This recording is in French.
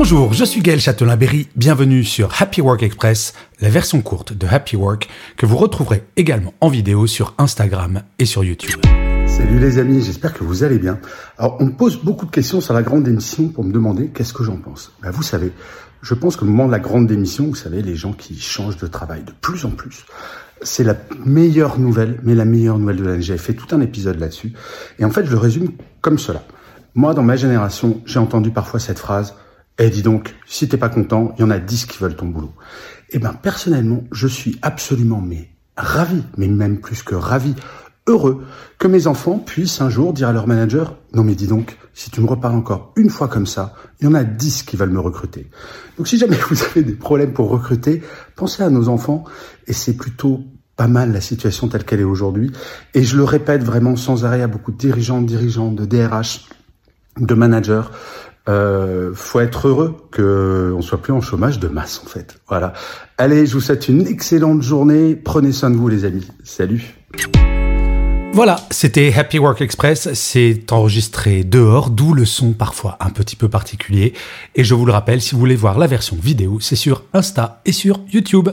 Bonjour, je suis Gaël Châtelain-Berry, bienvenue sur Happy Work Express, la version courte de Happy Work que vous retrouverez également en vidéo sur Instagram et sur YouTube. Salut les amis, j'espère que vous allez bien. Alors on me pose beaucoup de questions sur la grande démission pour me demander qu'est-ce que j'en pense. Ben, vous savez, je pense qu'au moment de la grande démission, vous savez, les gens qui changent de travail de plus en plus, c'est la meilleure nouvelle, mais la meilleure nouvelle de l'année. J'avais fait tout un épisode là-dessus. Et en fait, je le résume comme cela. Moi, dans ma génération, j'ai entendu parfois cette phrase, eh dis donc, si t'es pas content, il y en a dix qui veulent ton boulot. Eh ben, personnellement, je suis absolument mais ravi, mais même plus que ravi, heureux que mes enfants puissent un jour dire à leur manager non mais dis donc si tu me reparles encore une fois comme ça il y en a dix qui veulent me recruter donc si jamais vous avez des problèmes pour recruter pensez à nos enfants et c'est plutôt pas mal la situation telle qu'elle est aujourd'hui et je le répète vraiment sans arrêt à beaucoup de dirigeants dirigeants de DRH de managers euh, faut être heureux que on soit plus en chômage de masse en fait. Voilà. Allez, je vous souhaite une excellente journée. Prenez soin de vous les amis. Salut. Voilà, c'était Happy Work Express, c'est enregistré dehors, d'où le son parfois un petit peu particulier. Et je vous le rappelle, si vous voulez voir la version vidéo, c'est sur Insta et sur YouTube.